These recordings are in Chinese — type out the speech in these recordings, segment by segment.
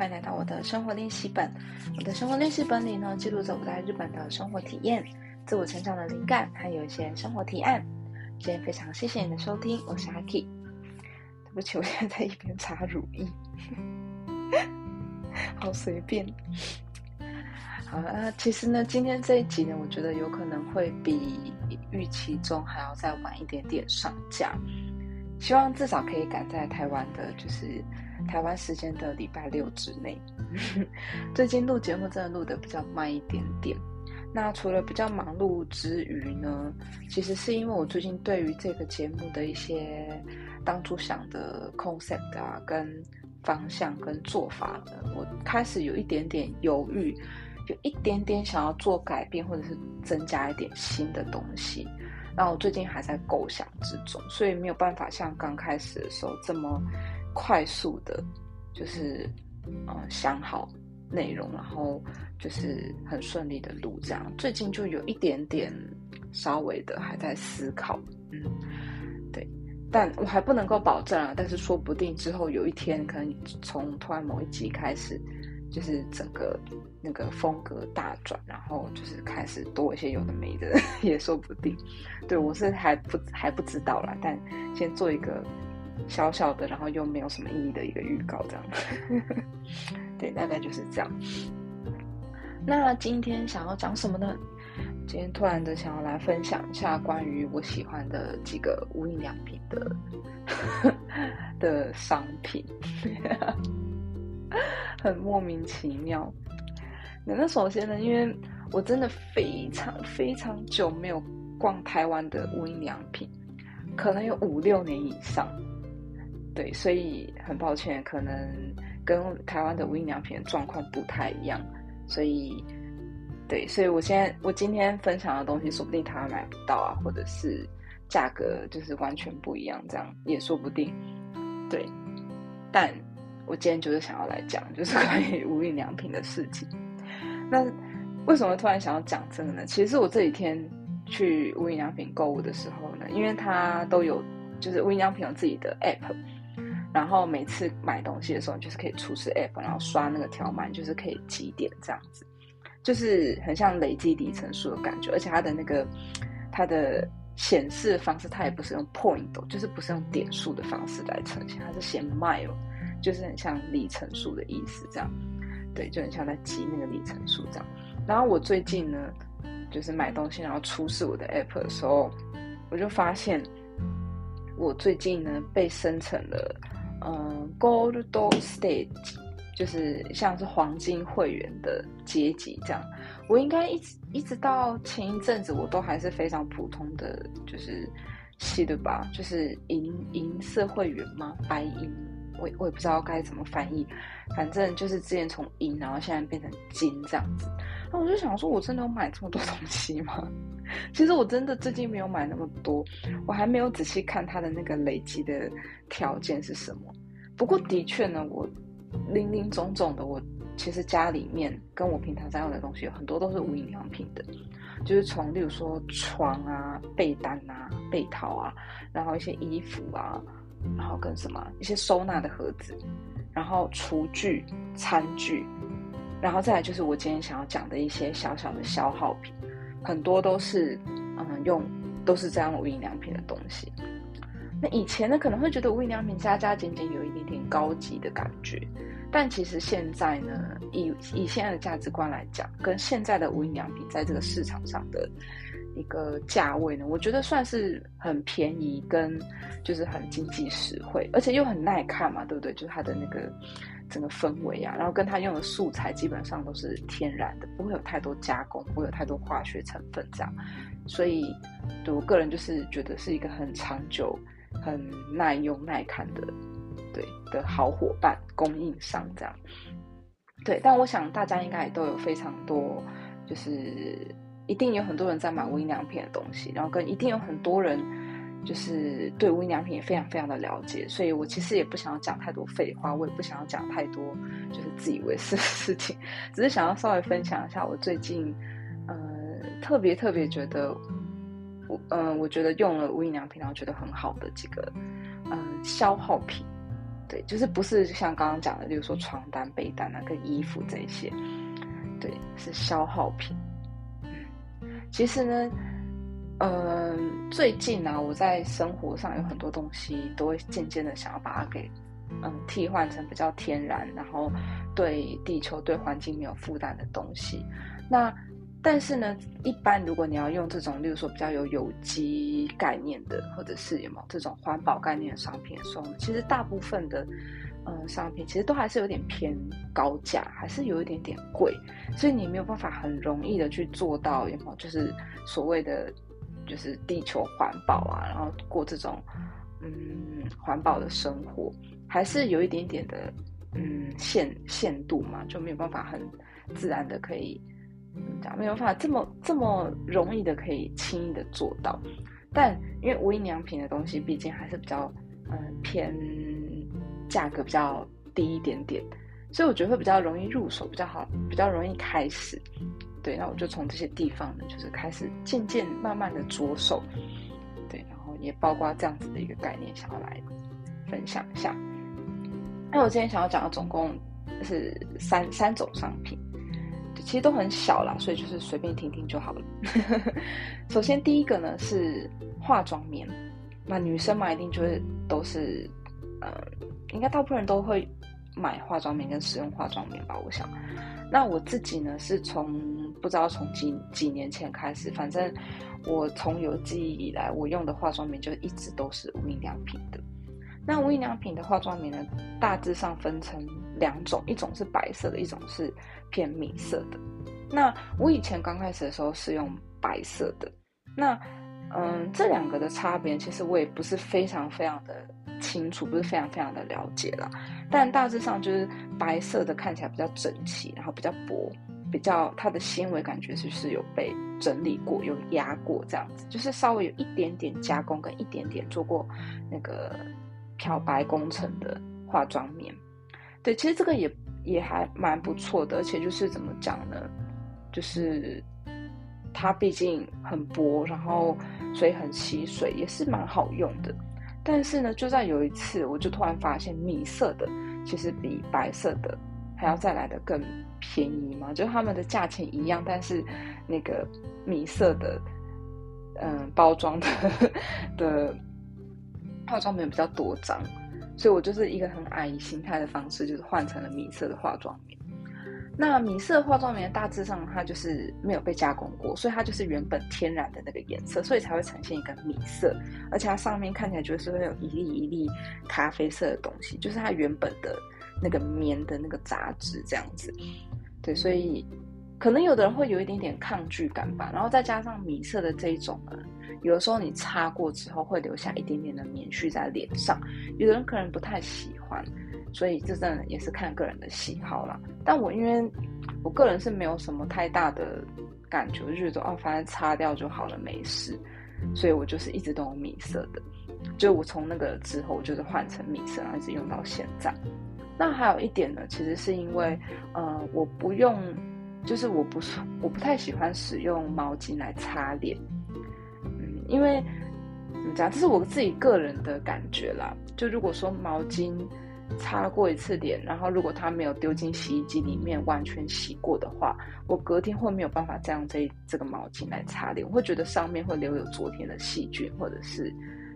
欢迎来到我的生活练习本。我的生活练习本里呢，记录着我在日本的生活体验、自我成长的灵感，还有一些生活提案。今天非常谢谢你的收听，我是阿 K。对不起，我现在在一边擦乳液，好随便。好了，其实呢，今天这一集呢，我觉得有可能会比预期中还要再晚一点点上架。希望至少可以赶在台湾的，就是台湾时间的礼拜六之内。最近录节目真的录的比较慢一点点。那除了比较忙碌之余呢，其实是因为我最近对于这个节目的一些当初想的 concept 啊，跟方向跟做法呢，我开始有一点点犹豫，有一点点想要做改变，或者是增加一点新的东西。然后我最近还在构想之中，所以没有办法像刚开始的时候这么快速的，就是呃想好内容，然后就是很顺利的录这样。最近就有一点点稍微的还在思考，嗯，对，但我还不能够保证啊。但是说不定之后有一天，可能从突然某一集开始。就是整个那个风格大转，然后就是开始多一些有的没的，也说不定。对我是还不还不知道啦，但先做一个小小的，然后又没有什么意义的一个预告，这样。对，大概就是这样。那今天想要讲什么呢？今天突然的想要来分享一下关于我喜欢的几个无印良品的 的商品。很莫名其妙。那首先呢，因为我真的非常非常久没有逛台湾的无印良品，可能有五六年以上。对，所以很抱歉，可能跟台湾的无印良品的状况不太一样。所以，对，所以我现在我今天分享的东西，说不定台湾买不到啊，或者是价格就是完全不一样，这样也说不定。对，但。我今天就是想要来讲，就是关于无印良品的事情。那为什么突然想要讲这个呢？其实我这几天去无印良品购物的时候呢，因为它都有，就是无印良品有自己的 app，然后每次买东西的时候，就是可以出示 app，然后刷那个条码，就是可以积点这样子，就是很像累积里程数的感觉。而且它的那个它的显示方式，它也不是用 point，就是不是用点数的方式来呈现，它是写 mile。就是很像里程数的意思，这样，对，就很像在记那个里程数这样。然后我最近呢，就是买东西然后出示我的 app 的时候，我就发现我最近呢被生成了，嗯，Gold Stage，就是像是黄金会员的阶级这样。我应该一直一直到前一阵子，我都还是非常普通的，就是系的吧，就是银银色会员吗？白银。我我也不知道该怎么翻译，反正就是之前从银，然后现在变成金这样子。那我就想说，我真的有买这么多东西吗？其实我真的最近没有买那么多，我还没有仔细看它的那个累积的条件是什么。不过的确呢，我零零总总的，我其实家里面跟我平常在用的东西有很多都是无印良品的，就是从例如说床啊、被单啊、被套啊，然后一些衣服啊。然后跟什么一些收纳的盒子，然后厨具、餐具，然后再来就是我今天想要讲的一些小小的消耗品，很多都是嗯用都是这样无印良品的东西。那以前呢可能会觉得无印良品加加减减有一点点高级的感觉，但其实现在呢以以现在的价值观来讲，跟现在的无印良品在这个市场上的。一个价位呢，我觉得算是很便宜，跟就是很经济实惠，而且又很耐看嘛，对不对？就是它的那个整个氛围啊，然后跟它用的素材基本上都是天然的，不会有太多加工，不会有太多化学成分这样，所以对我个人就是觉得是一个很长久、很耐用、耐看的，对的好伙伴供应商这样。对，但我想大家应该也都有非常多就是。一定有很多人在买无印良品的东西，然后跟一定有很多人就是对无印良品也非常非常的了解，所以我其实也不想要讲太多废话，我也不想要讲太多就是自以为是的事情，只是想要稍微分享一下我最近呃特别特别觉得我嗯我觉得用了无印良品然后觉得很好的几个嗯消耗品，对，就是不是像刚刚讲的，例如说床单、被单啊，跟衣服这些，对，是消耗品。其实呢，呃，最近呢，我在生活上有很多东西都会渐渐的想要把它给，嗯，替换成比较天然，然后对地球、对环境没有负担的东西。那但是呢，一般如果你要用这种，例如说比较有有机概念的，或者是有没有这种环保概念的商品的时候，其实大部分的，嗯，商品其实都还是有点偏高价，还是有一点点贵，所以你没有办法很容易的去做到，有没有就是所谓的就是地球环保啊，然后过这种嗯环保的生活，还是有一点点的嗯限限度嘛，就没有办法很自然的可以。讲没有办法这么这么容易的可以轻易的做到，但因为无印良品的东西毕竟还是比较嗯偏价格比较低一点点，所以我觉得会比较容易入手，比较好，比较容易开始。对，那我就从这些地方呢，就是开始渐渐慢慢的着手，对，然后也包括这样子的一个概念，想要来分享一下。那我今天想要讲的总共是三三种商品。其实都很小啦，所以就是随便听听就好了。首先第一个呢是化妆棉，那女生嘛一定就是都是，呃，应该大部分人都会买化妆棉跟使用化妆棉吧，我想。那我自己呢是从不知道从几几年前开始，反正我从有记忆以来，我用的化妆棉就一直都是无印良品的。那无印良品的化妆棉呢，大致上分成两种，一种是白色的，一种是偏米色的。那我以前刚开始的时候是用白色的。那嗯，这两个的差别，其实我也不是非常非常的清楚，不是非常非常的了解了。但大致上就是白色的看起来比较整齐，然后比较薄，比较它的纤维感觉就是有被整理过，有压过这样子，就是稍微有一点点加工跟一点点做过那个。漂白工程的化妆棉，对，其实这个也也还蛮不错的，而且就是怎么讲呢？就是它毕竟很薄，然后所以很吸水，也是蛮好用的。但是呢，就在有一次，我就突然发现米色的其实比白色的还要再来的更便宜嘛，就他们的价钱一样，但是那个米色的，嗯，包装的的。化妆棉比较多张，所以我就是一个很矮心态的方式，就是换成了米色的化妆棉。那米色化妆棉大致上它就是没有被加工过，所以它就是原本天然的那个颜色，所以才会呈现一个米色，而且它上面看起来就是会有一粒一粒咖啡色的东西，就是它原本的那个棉的那个杂质这样子。对，所以可能有的人会有一点点抗拒感吧，然后再加上米色的这一种呢。有的时候你擦过之后会留下一点点的棉絮在脸上，有的人可能不太喜所以这真的也是看个人的喜好啦。但我因为我个人是没有什么太大的感觉，就觉得哦，反正擦掉就好了，没事。所以我就是一直都用米色的，就我从那个之后就是换成米色，然后一直用到现在。那还有一点呢，其实是因为呃，我不用，就是我不是我不太喜欢使用毛巾来擦脸。嗯因为怎么讲，这是我自己个人的感觉啦。就如果说毛巾擦过一次脸，然后如果它没有丢进洗衣机里面完全洗过的话，我隔天会没有办法再用这这个毛巾来擦脸，我会觉得上面会留有昨天的细菌，或者是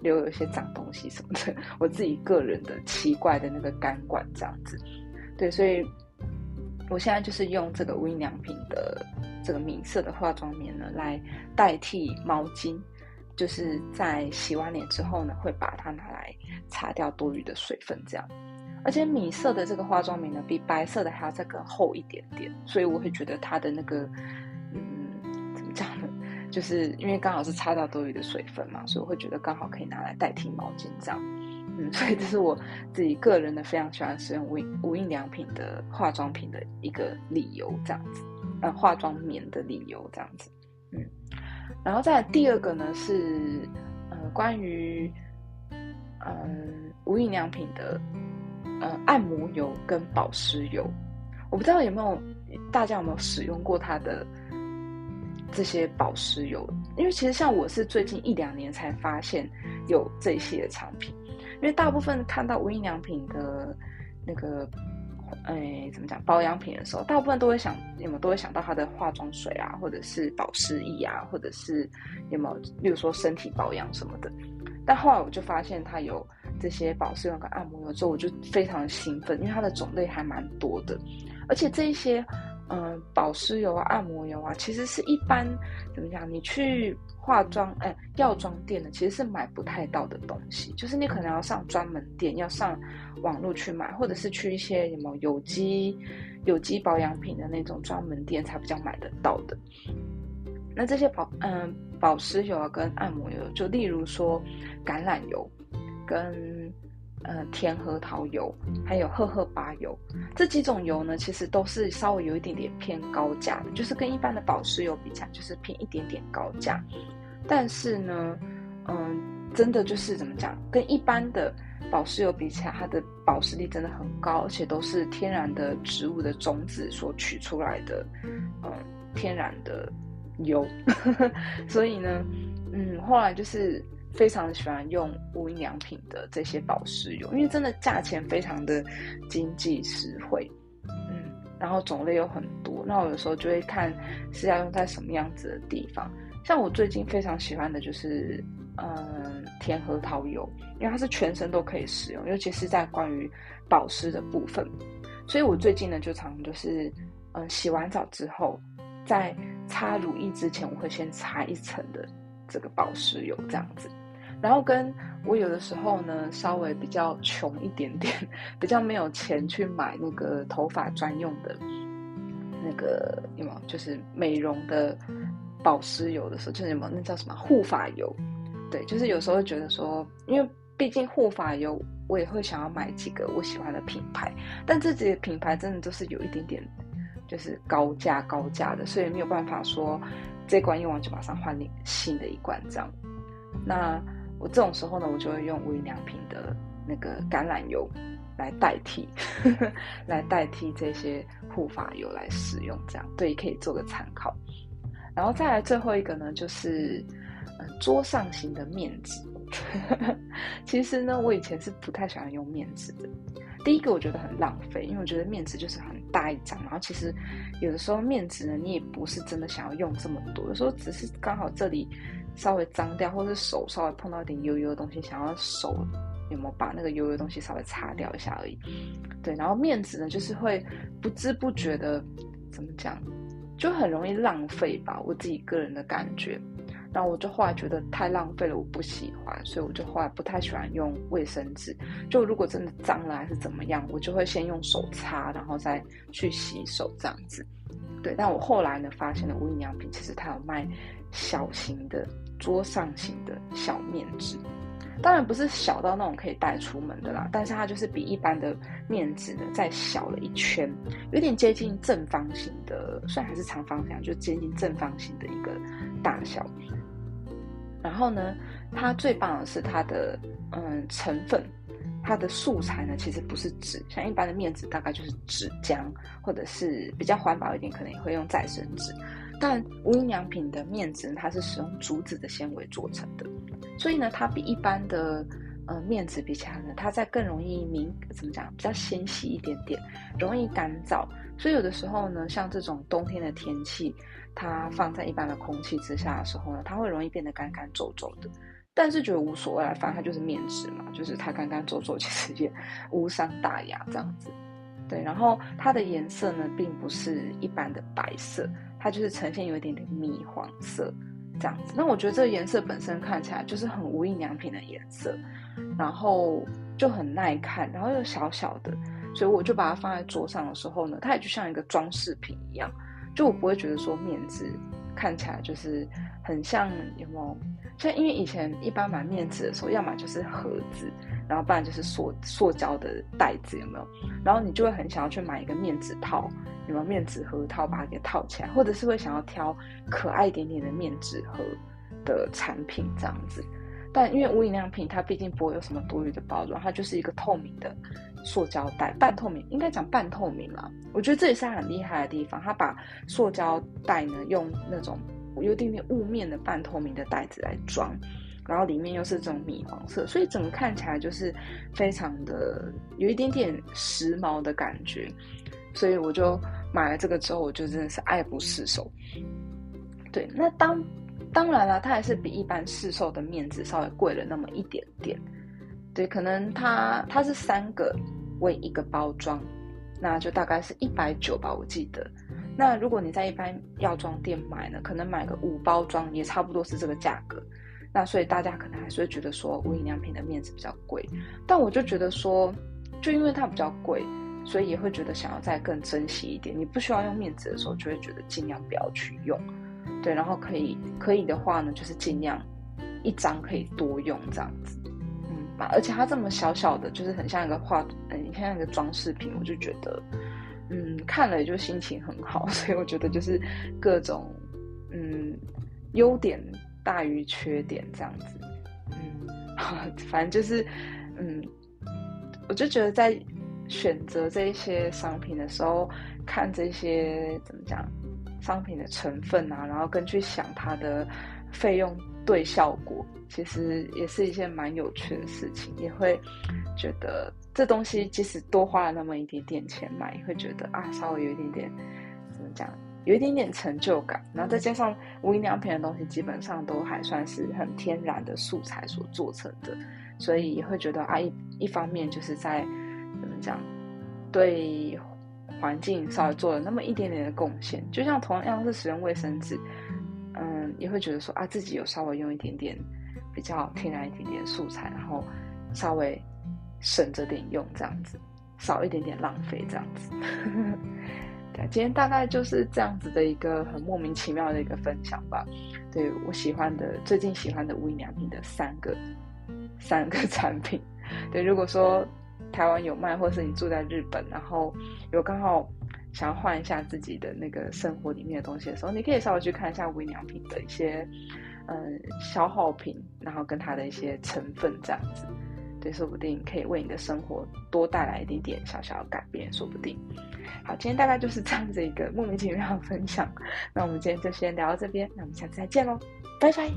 留有一些脏东西什么的。我自己个人的奇怪的那个干管这样子，对，所以我现在就是用这个无印良品的这个米色的化妆棉呢，来代替毛巾。就是在洗完脸之后呢，会把它拿来擦掉多余的水分，这样。而且米色的这个化妆棉呢，比白色的还要再更厚一点点，所以我会觉得它的那个，嗯，怎么讲呢？就是因为刚好是擦掉多余的水分嘛，所以我会觉得刚好可以拿来代替毛巾这样。嗯，所以这是我自己个人的非常喜欢使用无印无印良品的化妆品的一个理由，这样子。呃，化妆棉的理由这样子。然后再第二个呢是，呃，关于，嗯，无印良品的，呃，按摩油跟保湿油，我不知道有没有大家有没有使用过它的这些保湿油？因为其实像我是最近一两年才发现有这一些的产品，因为大部分看到无印良品的那个。哎，怎么讲保养品的时候，大部分都会想有没有都会想到它的化妆水啊，或者是保湿液啊，或者是有没有，例如说身体保养什么的。但后来我就发现它有这些保湿用跟按摩油之后，我就非常兴奋，因为它的种类还蛮多的，而且这一些。嗯，保湿油啊，按摩油啊，其实是一般怎么讲？你去化妆哎，药妆店呢，其实是买不太到的东西。就是你可能要上专门店，要上网络去买，或者是去一些什么有机有机保养品的那种专门店才比较买得到的。那这些保嗯保湿油啊，跟按摩油，就例如说橄榄油跟。呃，甜核桃油还有荷荷巴油这几种油呢，其实都是稍微有一点点偏高价的，就是跟一般的保湿油比起来，就是偏一点点高价。但是呢，嗯，真的就是怎么讲，跟一般的保湿油比起来，它的保湿力真的很高，而且都是天然的植物的种子所取出来的，嗯，天然的油。所以呢，嗯，后来就是。非常喜欢用无印良品的这些保湿油，因为真的价钱非常的经济实惠，嗯，然后种类有很多。那我有时候就会看是要用在什么样子的地方。像我最近非常喜欢的就是嗯甜核桃油，因为它是全身都可以使用，尤其是在关于保湿的部分。所以我最近呢就常就是嗯洗完澡之后，在擦乳液之前，我会先擦一层的这个保湿油，这样子。然后跟我有的时候呢，稍微比较穷一点点，比较没有钱去买那个头发专用的，那个有没有？就是美容的保湿油的时候，就是有没有那叫什么护发油？对，就是有时候觉得说，因为毕竟护发油，我也会想要买几个我喜欢的品牌，但这几个品牌真的都是有一点点就是高价高价的，所以没有办法说这罐用完就马上换另新的一罐这样。那我这种时候呢，我就会用无印良品的那个橄榄油来代替，来代替这些护发油来使用，这样对可以做个参考。然后再来最后一个呢，就是嗯桌上型的面纸。其实呢，我以前是不太喜欢用面纸的。第一个我觉得很浪费，因为我觉得面纸就是很大一张，然后其实有的时候面纸呢，你也不是真的想要用这么多，有时候只是刚好这里。稍微脏掉，或者是手稍微碰到一点油油的东西，想要手有没有把那个油油的东西稍微擦掉一下而已。对，然后面纸呢，就是会不知不觉的怎么讲，就很容易浪费吧，我自己个人的感觉。然后我就后来觉得太浪费了，我不喜欢，所以我就后来不太喜欢用卫生纸。就如果真的脏了还是怎么样，我就会先用手擦，然后再去洗手这样子。对，但我后来呢发现了无印良品其实它有卖小型的。桌上型的小面纸，当然不是小到那种可以带出门的啦，但是它就是比一般的面纸呢再小了一圈，有点接近正方形的，虽然还是长方形，就接近正方形的一个大小。然后呢，它最棒的是它的嗯成分，它的素材呢其实不是纸，像一般的面纸大概就是纸浆，或者是比较环保一点，可能也会用再生纸。但无印良品的面纸，它是使用竹子的纤维做成的，所以呢，它比一般的呃面纸比起来呢，它在更容易敏怎么讲，比较纤细一点点，容易干燥。所以有的时候呢，像这种冬天的天气，它放在一般的空气之下的时候呢，它会容易变得干干皱皱的。但是觉得无所谓啊，反正它就是面纸嘛，就是它干干皱皱，其实也无伤大雅这样子。对，然后它的颜色呢，并不是一般的白色。它就是呈现有一点点米黄色这样子，那我觉得这个颜色本身看起来就是很无印良品的颜色，然后就很耐看，然后又小小的，所以我就把它放在桌上的时候呢，它也就像一个装饰品一样，就我不会觉得说面子看起来就是很像有没有？像因为以前一般买面子的时候，要么就是盒子，然后不然就是塑塑胶的袋子，有没有？然后你就会很想要去买一个面纸套。有没有面纸盒套把它给套起来，或者是会想要挑可爱一点点的面纸盒的产品这样子。但因为无印良品它毕竟不会有什么多余的包装，它就是一个透明的塑胶袋，半透明，应该讲半透明啦。我觉得这也是很厉害的地方，它把塑胶袋呢用那种有点点雾面的半透明的袋子来装，然后里面又是这种米黄色，所以整个看起来就是非常的有一点点时髦的感觉。所以我就买了这个之后，我就真的是爱不释手。对，那当当然了，它还是比一般市售的面子稍微贵了那么一点点。对，可能它它是三个为一个包装，那就大概是一百九吧，我记得。那如果你在一般药妆店买呢，可能买个五包装也差不多是这个价格。那所以大家可能还是会觉得说无印良品的面子比较贵，但我就觉得说，就因为它比较贵。所以也会觉得想要再更珍惜一点。你不需要用面子的时候，就会觉得尽量不要去用，对。然后可以可以的话呢，就是尽量一张可以多用这样子，嗯。而且它这么小小的，就是很像一个画，嗯，像一个装饰品，我就觉得，嗯，看了也就心情很好。所以我觉得就是各种，嗯，优点大于缺点这样子，嗯，反正就是，嗯，我就觉得在。选择这些商品的时候，看这些怎么讲，商品的成分啊，然后跟去想它的费用对效果，其实也是一件蛮有趣的事情。也会觉得这东西即使多花了那么一点点钱买，会觉得啊，稍微有一点点怎么讲，有一点点成就感。然后再加上无印良品的东西，基本上都还算是很天然的素材所做成的，所以也会觉得啊，一一方面就是在。怎么讲？对环境稍微做了那么一点点的贡献，就像同样是使用卫生纸，嗯，也会觉得说啊，自己有稍微用一点点比较天然一点点素材，然后稍微省着点用，这样子少一点点浪费，这样子。今天大概就是这样子的一个很莫名其妙的一个分享吧。对我喜欢的，最近喜欢的无印良品的三个三个产品。对，如果说。台湾有卖，或是你住在日本，然后有刚好想要换一下自己的那个生活里面的东西的时候，你可以稍微去看一下无印良品的一些嗯消耗品，然后跟它的一些成分这样子，对，说不定可以为你的生活多带来一点点小小的改变，说不定。好，今天大概就是这样子一个莫名其妙的分享，那我们今天就先聊到这边，那我们下次再见喽，拜拜。